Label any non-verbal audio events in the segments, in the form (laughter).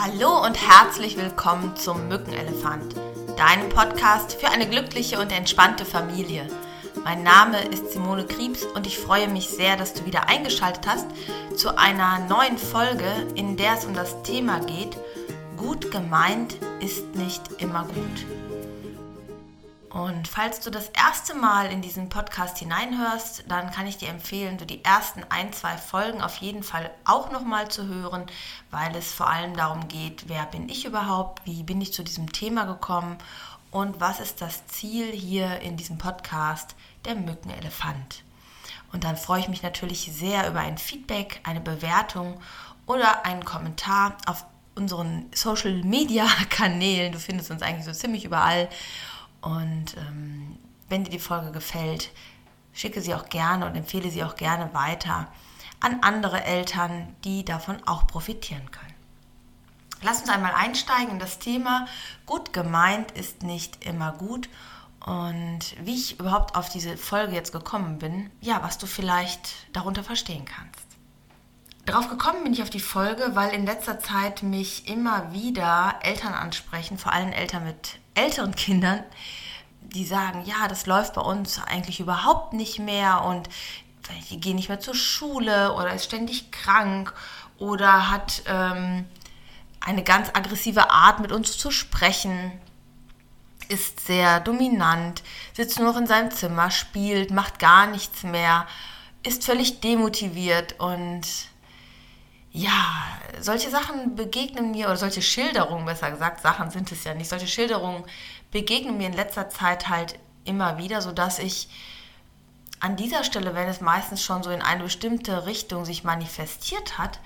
Hallo und herzlich willkommen zum Mückenelefant, deinem Podcast für eine glückliche und entspannte Familie. Mein Name ist Simone Kriebs und ich freue mich sehr, dass du wieder eingeschaltet hast zu einer neuen Folge, in der es um das Thema geht, gut gemeint ist nicht immer gut. Und falls du das erste Mal in diesen Podcast hineinhörst, dann kann ich dir empfehlen, du die ersten ein, zwei Folgen auf jeden Fall auch nochmal zu hören, weil es vor allem darum geht, wer bin ich überhaupt, wie bin ich zu diesem Thema gekommen und was ist das Ziel hier in diesem Podcast, der Mückenelefant. Und dann freue ich mich natürlich sehr über ein Feedback, eine Bewertung oder einen Kommentar auf unseren Social Media Kanälen. Du findest uns eigentlich so ziemlich überall. Und ähm, wenn dir die Folge gefällt, schicke sie auch gerne und empfehle sie auch gerne weiter an andere Eltern, die davon auch profitieren können. Lass uns einmal einsteigen in das Thema. Gut gemeint ist nicht immer gut. Und wie ich überhaupt auf diese Folge jetzt gekommen bin, ja, was du vielleicht darunter verstehen kannst. Darauf gekommen bin ich auf die Folge, weil in letzter Zeit mich immer wieder Eltern ansprechen, vor allem Eltern mit älteren Kindern, die sagen, ja, das läuft bei uns eigentlich überhaupt nicht mehr und die gehen nicht mehr zur Schule oder ist ständig krank oder hat ähm, eine ganz aggressive Art mit uns zu sprechen, ist sehr dominant, sitzt nur noch in seinem Zimmer, spielt, macht gar nichts mehr, ist völlig demotiviert und ja, solche Sachen begegnen mir, oder solche Schilderungen, besser gesagt, Sachen sind es ja nicht, solche Schilderungen begegnen mir in letzter Zeit halt immer wieder, sodass ich an dieser Stelle, wenn es meistens schon so in eine bestimmte Richtung sich manifestiert hat,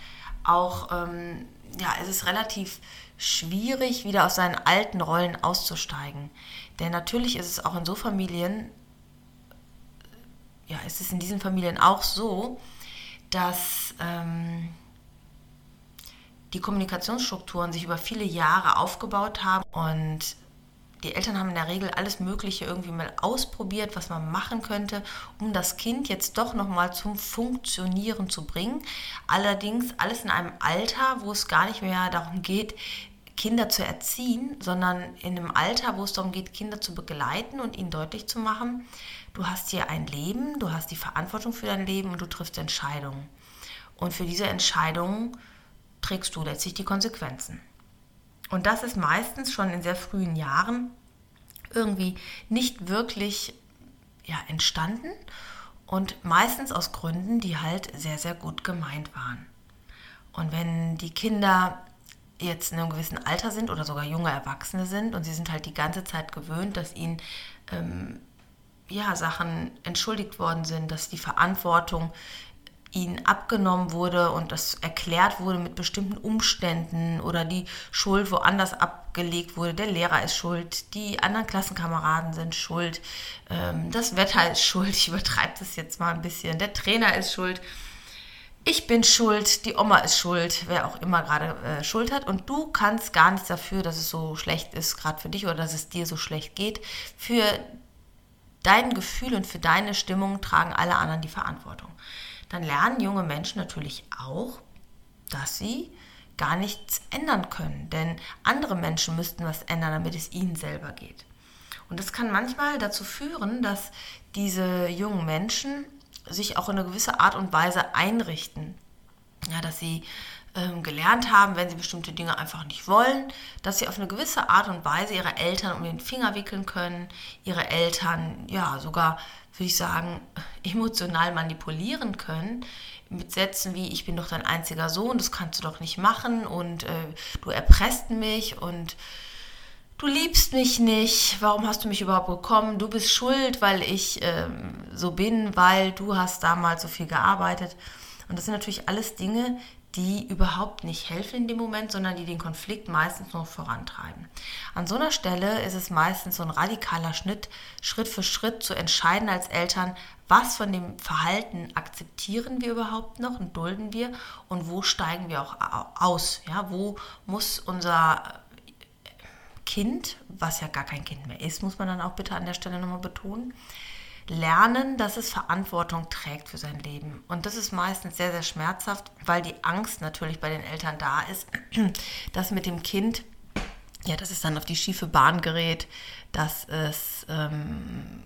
auch, ähm, ja, es ist relativ schwierig, wieder aus seinen alten Rollen auszusteigen. Denn natürlich ist es auch in so Familien, ja, ist es in diesen Familien auch so, dass ähm, die Kommunikationsstrukturen sich über viele Jahre aufgebaut haben und die Eltern haben in der Regel alles Mögliche irgendwie mal ausprobiert, was man machen könnte, um das Kind jetzt doch nochmal zum Funktionieren zu bringen. Allerdings alles in einem Alter, wo es gar nicht mehr darum geht, Kinder zu erziehen, sondern in einem Alter, wo es darum geht, Kinder zu begleiten und ihnen deutlich zu machen, du hast hier ein Leben, du hast die Verantwortung für dein Leben und du triffst Entscheidungen. Und für diese Entscheidungen trägst du letztlich die Konsequenzen. Und das ist meistens schon in sehr frühen Jahren irgendwie nicht wirklich ja, entstanden und meistens aus Gründen, die halt sehr, sehr gut gemeint waren. Und wenn die Kinder jetzt in einem gewissen Alter sind oder sogar junge Erwachsene sind und sie sind halt die ganze Zeit gewöhnt, dass ihnen ähm, ja, Sachen entschuldigt worden sind, dass die Verantwortung ihnen abgenommen wurde und das erklärt wurde mit bestimmten Umständen oder die Schuld woanders abgelegt wurde. Der Lehrer ist schuld, die anderen Klassenkameraden sind schuld, ähm, das Wetter ist schuld, ich übertreibe das jetzt mal ein bisschen, der Trainer ist schuld. Ich bin schuld, die Oma ist schuld, wer auch immer gerade äh, Schuld hat. Und du kannst gar nichts dafür, dass es so schlecht ist, gerade für dich oder dass es dir so schlecht geht. Für dein Gefühl und für deine Stimmung tragen alle anderen die Verantwortung dann lernen junge Menschen natürlich auch, dass sie gar nichts ändern können. Denn andere Menschen müssten was ändern, damit es ihnen selber geht. Und das kann manchmal dazu führen, dass diese jungen Menschen sich auch in eine gewisse Art und Weise einrichten. Ja, dass sie ähm, gelernt haben, wenn sie bestimmte Dinge einfach nicht wollen, dass sie auf eine gewisse Art und Weise ihre Eltern um den Finger wickeln können, ihre Eltern ja sogar würde ich sagen, (laughs) emotional manipulieren können. Mit Sätzen wie, ich bin doch dein einziger Sohn, das kannst du doch nicht machen und äh, du erpresst mich und du liebst mich nicht, warum hast du mich überhaupt bekommen? Du bist schuld, weil ich ähm, so bin, weil du hast damals so viel gearbeitet. Und das sind natürlich alles Dinge, die überhaupt nicht helfen in dem Moment, sondern die den Konflikt meistens noch vorantreiben. An so einer Stelle ist es meistens so ein radikaler Schnitt, Schritt für Schritt zu entscheiden als Eltern, was von dem Verhalten akzeptieren wir überhaupt noch und dulden wir und wo steigen wir auch aus. Ja, wo muss unser Kind, was ja gar kein Kind mehr ist, muss man dann auch bitte an der Stelle nochmal betonen, lernen, dass es Verantwortung trägt für sein Leben. Und das ist meistens sehr, sehr schmerzhaft, weil die Angst natürlich bei den Eltern da ist, (clears throat) dass mit dem Kind, ja, dass es dann auf die schiefe Bahn gerät, dass es ähm,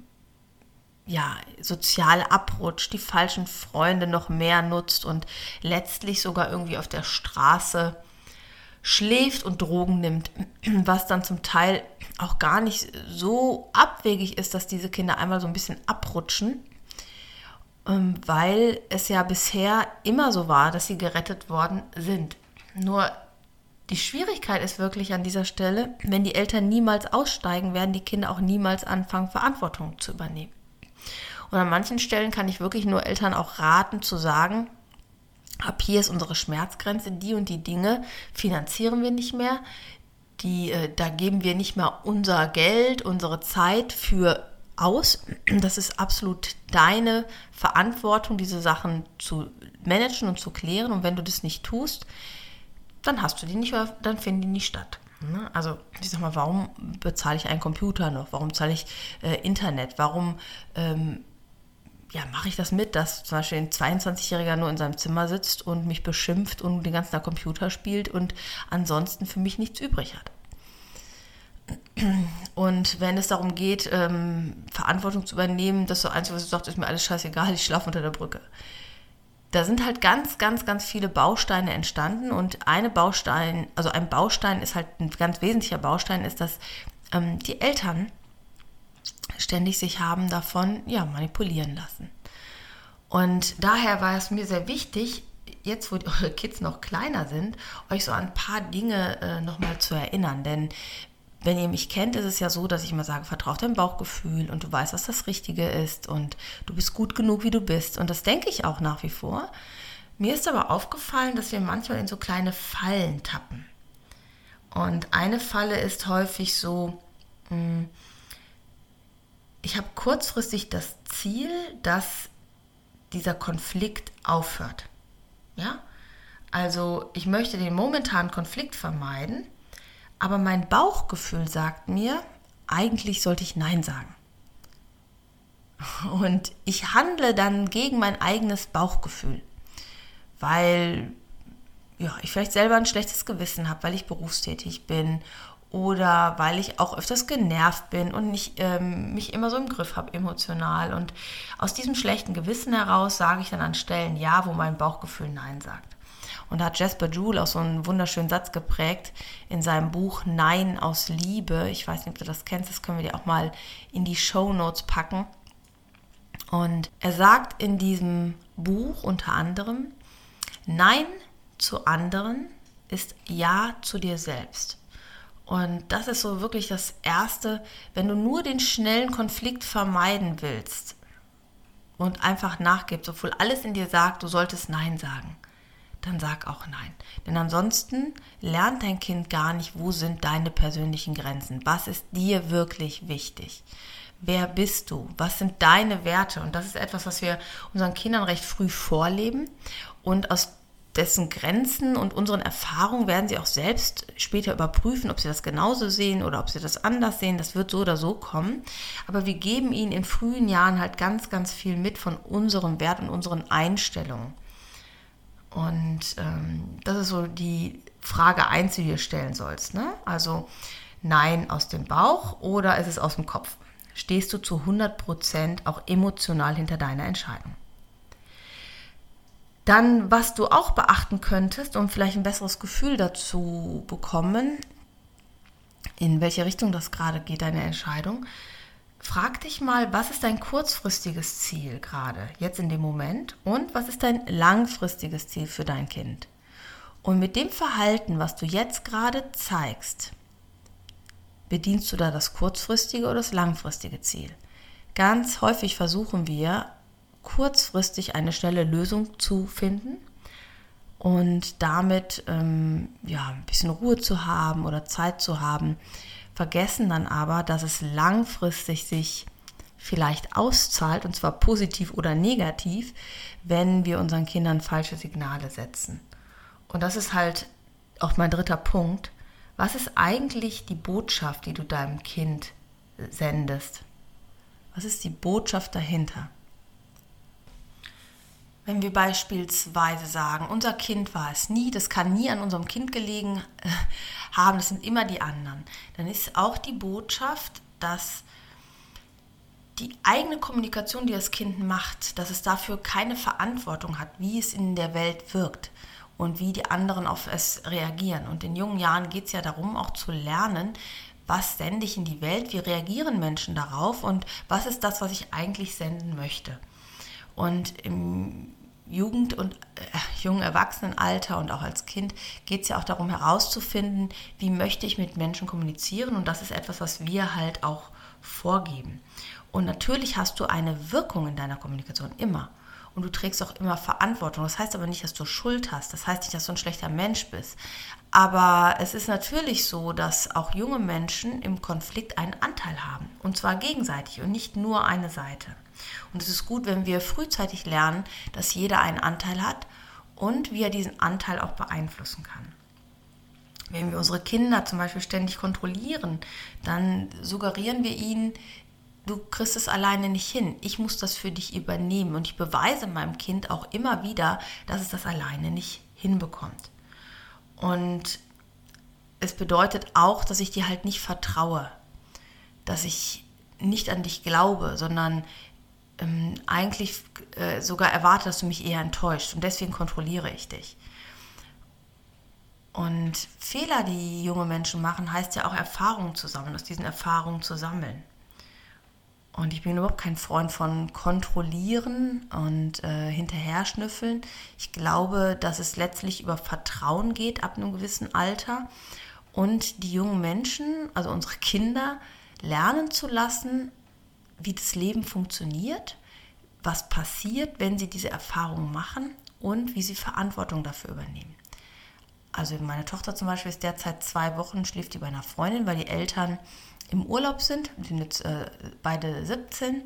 ja, sozial abrutscht, die falschen Freunde noch mehr nutzt und letztlich sogar irgendwie auf der Straße schläft und Drogen nimmt, (clears throat) was dann zum Teil auch gar nicht so abwegig ist, dass diese Kinder einmal so ein bisschen abrutschen, ähm, weil es ja bisher immer so war, dass sie gerettet worden sind. Nur die Schwierigkeit ist wirklich an dieser Stelle, wenn die Eltern niemals aussteigen, werden die Kinder auch niemals anfangen, Verantwortung zu übernehmen. Und an manchen Stellen kann ich wirklich nur Eltern auch raten zu sagen, ab hier ist unsere Schmerzgrenze, die und die Dinge finanzieren wir nicht mehr, die, äh, da geben wir nicht mehr unser Geld, unsere Zeit für aus. Das ist absolut deine Verantwortung, diese Sachen zu managen und zu klären. Und wenn du das nicht tust, dann hast du die nicht, dann finden die nicht statt. Ne? Also ich sag mal, warum bezahle ich einen Computer noch? Warum zahle ich äh, Internet? Warum ähm, ja, mache ich das mit, dass zum Beispiel ein 22-Jähriger nur in seinem Zimmer sitzt und mich beschimpft und den ganzen Tag Computer spielt und ansonsten für mich nichts übrig hat. Und wenn es darum geht, ähm, Verantwortung zu übernehmen, das so eins, was du sagst, ist mir alles scheißegal, ich schlafe unter der Brücke. Da sind halt ganz, ganz, ganz viele Bausteine entstanden und eine Baustein, also ein Baustein ist halt ein ganz wesentlicher Baustein, ist, dass ähm, die Eltern ständig sich haben davon ja, manipulieren lassen. Und daher war es mir sehr wichtig, jetzt wo (laughs) eure Kids noch kleiner sind, euch so ein paar Dinge äh, nochmal zu erinnern. Denn wenn ihr mich kennt, ist es ja so, dass ich immer sage, vertraue deinem Bauchgefühl und du weißt, was das Richtige ist und du bist gut genug, wie du bist. Und das denke ich auch nach wie vor. Mir ist aber aufgefallen, dass wir manchmal in so kleine Fallen tappen. Und eine Falle ist häufig so, mh, hm, ich habe kurzfristig das Ziel, dass dieser Konflikt aufhört. Ja? Also ich möchte den momentanen Konflikt vermeiden, aber mein Bauchgefühl sagt mir, eigentlich sollte ich Nein sagen. (laughs) Und ich handle dann gegen mein eigenes Bauchgefühl, weil ja, ich vielleicht selber ein schlechtes Gewissen habe, weil ich berufstätig bin oder weil ich auch öfters genervt bin und nicht ähm, mich immer so im Griff habe emotional. Und aus diesem schlechten Gewissen heraus sage ich dann an Stellen Ja, wo mein Bauchgefühl Nein sagt. Und da hat Jasper Joule auch so einen wunderschönen Satz geprägt in seinem Buch Nein aus Liebe. Ich weiß nicht, ob du das kennst, das können wir dir auch mal in die Show Notes packen. Und er sagt in diesem Buch unter anderem, Nein zu anderen ist Ja zu dir selbst. Und das ist so wirklich das Erste, wenn du nur den schnellen Konflikt vermeiden willst und einfach nachgibst, obwohl alles in dir sagt, du solltest Nein sagen, dann sag auch Nein. Denn ansonsten lernt dein Kind gar nicht, wo sind deine persönlichen Grenzen, was ist dir wirklich wichtig. Wer bist du? Was sind deine Werte? Und das ist etwas, was wir unseren Kindern recht früh vorleben. Und aus dessen Grenzen und unseren Erfahrungen werden sie auch selbst später überprüfen, ob sie das genauso sehen oder ob sie das anders sehen. Das wird so oder so kommen. Aber wir geben ihnen in frühen Jahren halt ganz, ganz viel mit von unserem Wert und unseren Einstellungen. Und ähm, das ist so die Frage eins, die du dir stellen sollst. Ne? Also Nein aus dem Bauch oder ist es aus dem Kopf? Stehst du zu 100 Prozent auch emotional hinter deiner Entscheidung? Dann, was du auch beachten könntest, um vielleicht ein besseres Gefühl dazu bekommen, in welche Richtung das gerade geht, deine Entscheidung, frag dich mal, was ist dein kurzfristiges Ziel gerade, jetzt in dem Moment, und was ist dein langfristiges Ziel für dein Kind? Und mit dem Verhalten, was du jetzt gerade zeigst, bedienst du da das kurzfristige oder das langfristige Ziel? Ganz häufig versuchen wir, kurzfristig eine schnelle Lösung zu finden und damit ähm, ja, ein bisschen Ruhe zu haben oder Zeit zu haben, vergessen dann aber, dass es langfristig sich vielleicht auszahlt, und zwar positiv oder negativ, wenn wir unseren Kindern falsche Signale setzen. Und das ist halt auch mein dritter Punkt. Was ist eigentlich die Botschaft, die du deinem Kind sendest? Was ist die Botschaft dahinter? Wenn wir beispielsweise sagen, unser Kind war es nie, das kann nie an unserem Kind gelegen (laughs) haben, das sind immer die anderen, dann ist auch die Botschaft, dass die eigene Kommunikation, die das Kind macht, dass es dafür keine Verantwortung hat, wie es in der Welt wirkt und wie die anderen auf es reagieren. Und in jungen Jahren geht es ja darum, auch zu lernen, was sende ich in die Welt, wie reagieren Menschen darauf und was ist das, was ich eigentlich senden möchte. Und im Jugend- und äh, jungen Erwachsenenalter und auch als Kind geht es ja auch darum herauszufinden, wie möchte ich mit Menschen kommunizieren und das ist etwas, was wir halt auch vorgeben. Und natürlich hast du eine Wirkung in deiner Kommunikation immer. Und du trägst auch immer Verantwortung. Das heißt aber nicht, dass du Schuld hast. Das heißt nicht, dass du ein schlechter Mensch bist. Aber es ist natürlich so, dass auch junge Menschen im Konflikt einen Anteil haben. Und zwar gegenseitig und nicht nur eine Seite. Und es ist gut, wenn wir frühzeitig lernen, dass jeder einen Anteil hat und wie er diesen Anteil auch beeinflussen kann. Wenn wir unsere Kinder zum Beispiel ständig kontrollieren, dann suggerieren wir ihnen, du kriegst es alleine nicht hin. Ich muss das für dich übernehmen. Und ich beweise meinem Kind auch immer wieder, dass es das alleine nicht hinbekommt. Und es bedeutet auch, dass ich dir halt nicht vertraue, dass ich nicht an dich glaube, sondern ähm, eigentlich äh, sogar erwarte, dass du mich eher enttäuscht. Und deswegen kontrolliere ich dich. Und Fehler, die junge Menschen machen, heißt ja auch Erfahrungen zu sammeln, aus diesen Erfahrungen zu sammeln. Und ich bin überhaupt kein Freund von kontrollieren und äh, hinterher schnüffeln. Ich glaube, dass es letztlich über Vertrauen geht ab einem gewissen Alter und die jungen Menschen, also unsere Kinder, lernen zu lassen, wie das Leben funktioniert, was passiert, wenn sie diese Erfahrungen machen und wie sie Verantwortung dafür übernehmen. Also meine Tochter zum Beispiel ist derzeit zwei Wochen, schläft die bei einer Freundin, weil die Eltern im Urlaub sind. Die sind jetzt äh, beide 17.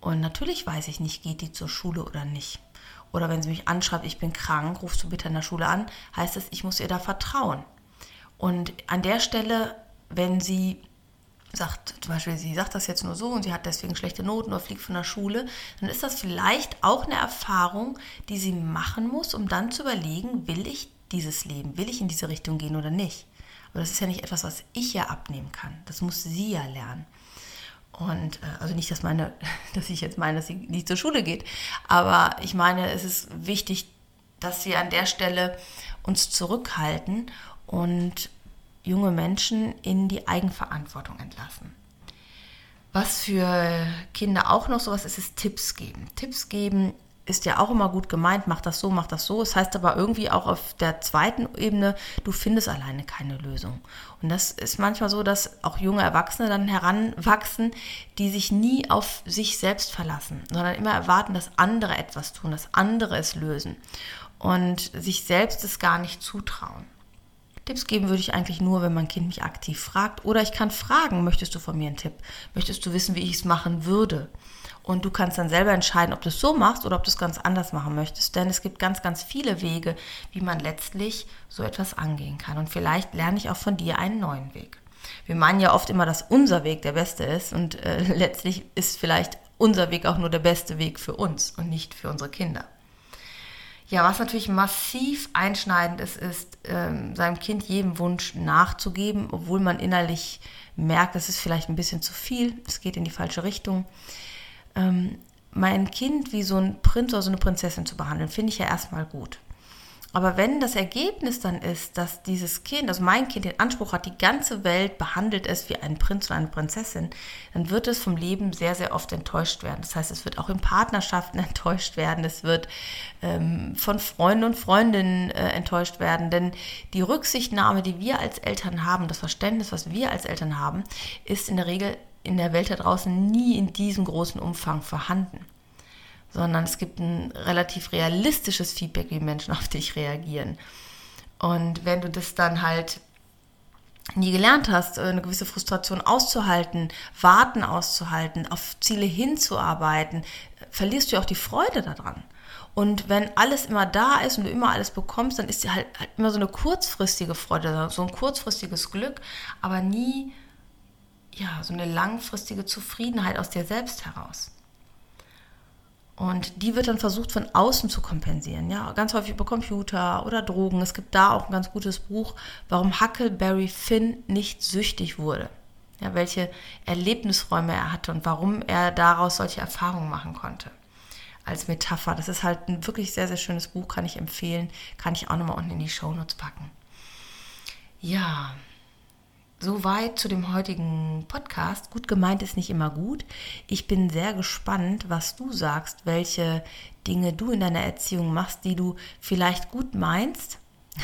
Und natürlich weiß ich nicht, geht die zur Schule oder nicht. Oder wenn sie mich anschreibt, ich bin krank, rufst du bitte in der Schule an, heißt es, ich muss ihr da vertrauen. Und an der Stelle, wenn sie sagt, zum Beispiel, sie sagt das jetzt nur so und sie hat deswegen schlechte Noten oder fliegt von der Schule, dann ist das vielleicht auch eine Erfahrung, die sie machen muss, um dann zu überlegen, will ich dieses Leben, will ich in diese Richtung gehen oder nicht. Aber das ist ja nicht etwas, was ich ja abnehmen kann. Das muss sie ja lernen. Und äh, also nicht, dass, meine, (laughs) dass ich jetzt meine, dass sie nicht zur Schule geht, aber ich meine, es ist wichtig, dass wir an der Stelle uns zurückhalten und junge Menschen in die Eigenverantwortung entlassen. Was für Kinder auch noch sowas ist, ist Tipps geben. Tipps geben ist ja auch immer gut gemeint, mach das so, mach das so. Es das heißt aber irgendwie auch auf der zweiten Ebene, du findest alleine keine Lösung. Und das ist manchmal so, dass auch junge Erwachsene dann heranwachsen, die sich nie auf sich selbst verlassen, sondern immer erwarten, dass andere etwas tun, dass andere es lösen und sich selbst es gar nicht zutrauen. Tipps geben würde ich eigentlich nur, wenn mein Kind mich aktiv fragt. Oder ich kann fragen, möchtest du von mir einen Tipp? Möchtest du wissen, wie ich es machen würde? Und du kannst dann selber entscheiden, ob du es so machst oder ob du es ganz anders machen möchtest. Denn es gibt ganz, ganz viele Wege, wie man letztlich so etwas angehen kann. Und vielleicht lerne ich auch von dir einen neuen Weg. Wir meinen ja oft immer, dass unser Weg der beste ist. Und äh, (laughs) letztlich ist vielleicht unser Weg auch nur der beste Weg für uns und nicht für unsere Kinder. Ja, was natürlich massiv einschneidend ist, ist, ähm, seinem Kind jedem Wunsch nachzugeben, obwohl man innerlich merkt, es ist vielleicht ein bisschen zu viel, es geht in die falsche Richtung ähm, mein Kind wie so ein Prinz oder so eine Prinzessin zu behandeln, finde ich ja erstmal gut. Aber wenn das Ergebnis dann ist, dass dieses Kind, also mein Kind den Anspruch hat, die ganze Welt behandelt es wie ein Prinz oder eine Prinzessin, dann wird es vom Leben sehr, sehr oft enttäuscht werden. Das heißt, es wird auch in Partnerschaften (laughs) enttäuscht werden, es wird ähm, von Freunden und Freundinnen äh, enttäuscht werden. Denn die Rücksichtnahme, die wir als Eltern haben, das Verständnis, was wir als Eltern haben, ist in der Regel in der Welt da draußen nie in diesem großen Umfang vorhanden, sondern es gibt ein relativ realistisches Feedback, wie Menschen auf dich reagieren. Und wenn du das dann halt nie gelernt hast, eine gewisse Frustration auszuhalten, Warten auszuhalten, auf Ziele hinzuarbeiten, verlierst du auch die Freude daran. Und wenn alles immer da ist und du immer alles bekommst, dann ist halt, halt immer so eine kurzfristige Freude, so ein kurzfristiges Glück, aber nie ja, so eine langfristige Zufriedenheit aus dir selbst heraus. Und die wird dann versucht von außen zu kompensieren. Ja, ganz häufig über Computer oder Drogen. Es gibt da auch ein ganz gutes Buch, warum Huckleberry Finn nicht süchtig wurde. Ja, welche Erlebnisräume er hatte und warum er daraus solche Erfahrungen machen konnte. Als Metapher. Das ist halt ein wirklich sehr, sehr schönes Buch, kann ich empfehlen. Kann ich auch nochmal unten in die Shownotes packen. Ja, Soweit zu dem heutigen Podcast. Gut gemeint ist nicht immer gut. Ich bin sehr gespannt, was du sagst, welche Dinge du in deiner Erziehung machst, die du vielleicht gut meinst, (laughs)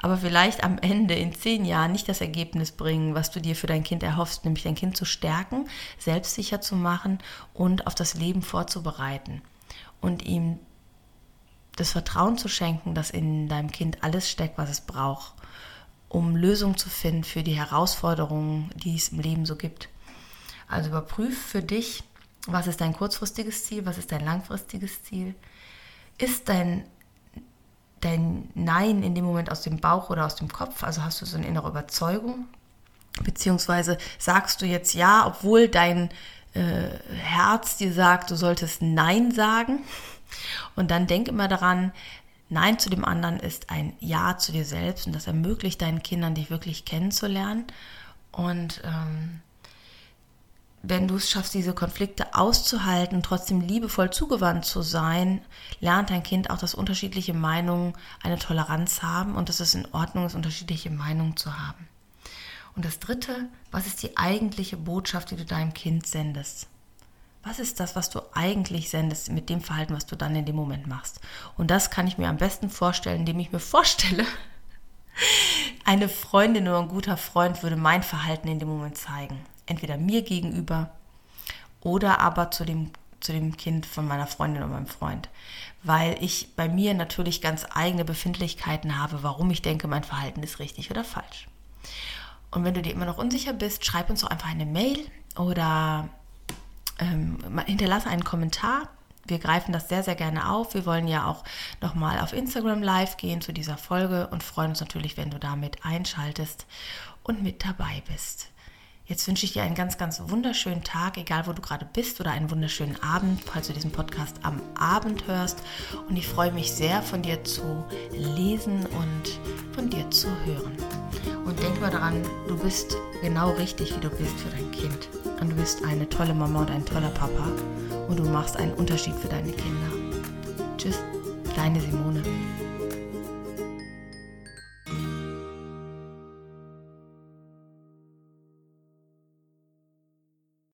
aber vielleicht am Ende in zehn Jahren nicht das Ergebnis bringen, was du dir für dein Kind erhoffst, nämlich dein Kind zu stärken, selbstsicher zu machen und auf das Leben vorzubereiten und ihm das Vertrauen zu schenken, dass in deinem Kind alles steckt, was es braucht um Lösungen zu finden für die Herausforderungen, die es im Leben so gibt. Also überprüf für dich, was ist dein kurzfristiges Ziel, was ist dein langfristiges Ziel. Ist dein, dein Nein in dem Moment aus dem Bauch oder aus dem Kopf? Also hast du so eine innere Überzeugung? Beziehungsweise sagst du jetzt ja, obwohl dein äh, Herz dir sagt, du solltest Nein sagen? Und dann denk immer daran, Nein zu dem anderen ist ein Ja zu dir selbst und das ermöglicht deinen Kindern, dich wirklich kennenzulernen. Und ähm, wenn du es schaffst, diese Konflikte auszuhalten und trotzdem liebevoll zugewandt zu sein, lernt dein Kind auch, dass unterschiedliche Meinungen eine Toleranz haben und dass es in Ordnung ist, unterschiedliche Meinungen zu haben. Und das Dritte, was ist die eigentliche Botschaft, die du deinem Kind sendest? Was ist das, was du eigentlich sendest mit dem Verhalten, was du dann in dem Moment machst. Und das kann ich mir am besten vorstellen, indem ich mir (laughs) vorstelle, eine Freundin oder ein guter Freund würde mein Verhalten in dem Moment zeigen. Entweder mir gegenüber oder aber zu dem, zu dem Kind von meiner Freundin oder meinem Freund. Weil ich bei mir natürlich ganz eigene Befindlichkeiten habe, warum ich denke, mein Verhalten ist richtig oder falsch. Und wenn du dir immer noch unsicher bist, schreib uns doch einfach eine Mail oder ähm, hinterlasse einen Kommentar. Wir greifen das sehr, sehr gerne auf. Wir wollen ja auch nochmal auf Instagram live gehen zu dieser Folge und freuen uns natürlich, wenn du damit einschaltest und mit dabei bist. Jetzt wünsche ich dir einen ganz, ganz wunderschönen Tag, egal wo du gerade bist, oder einen wunderschönen Abend, falls du diesen Podcast am Abend hörst. Und ich freue mich sehr, von dir zu lesen und von dir zu hören. Und denk mal daran, du bist genau richtig, wie du bist für dein Kind. Und du bist eine tolle Mama und ein toller Papa. Und du machst einen Unterschied für deine Kinder. Tschüss, deine Simone.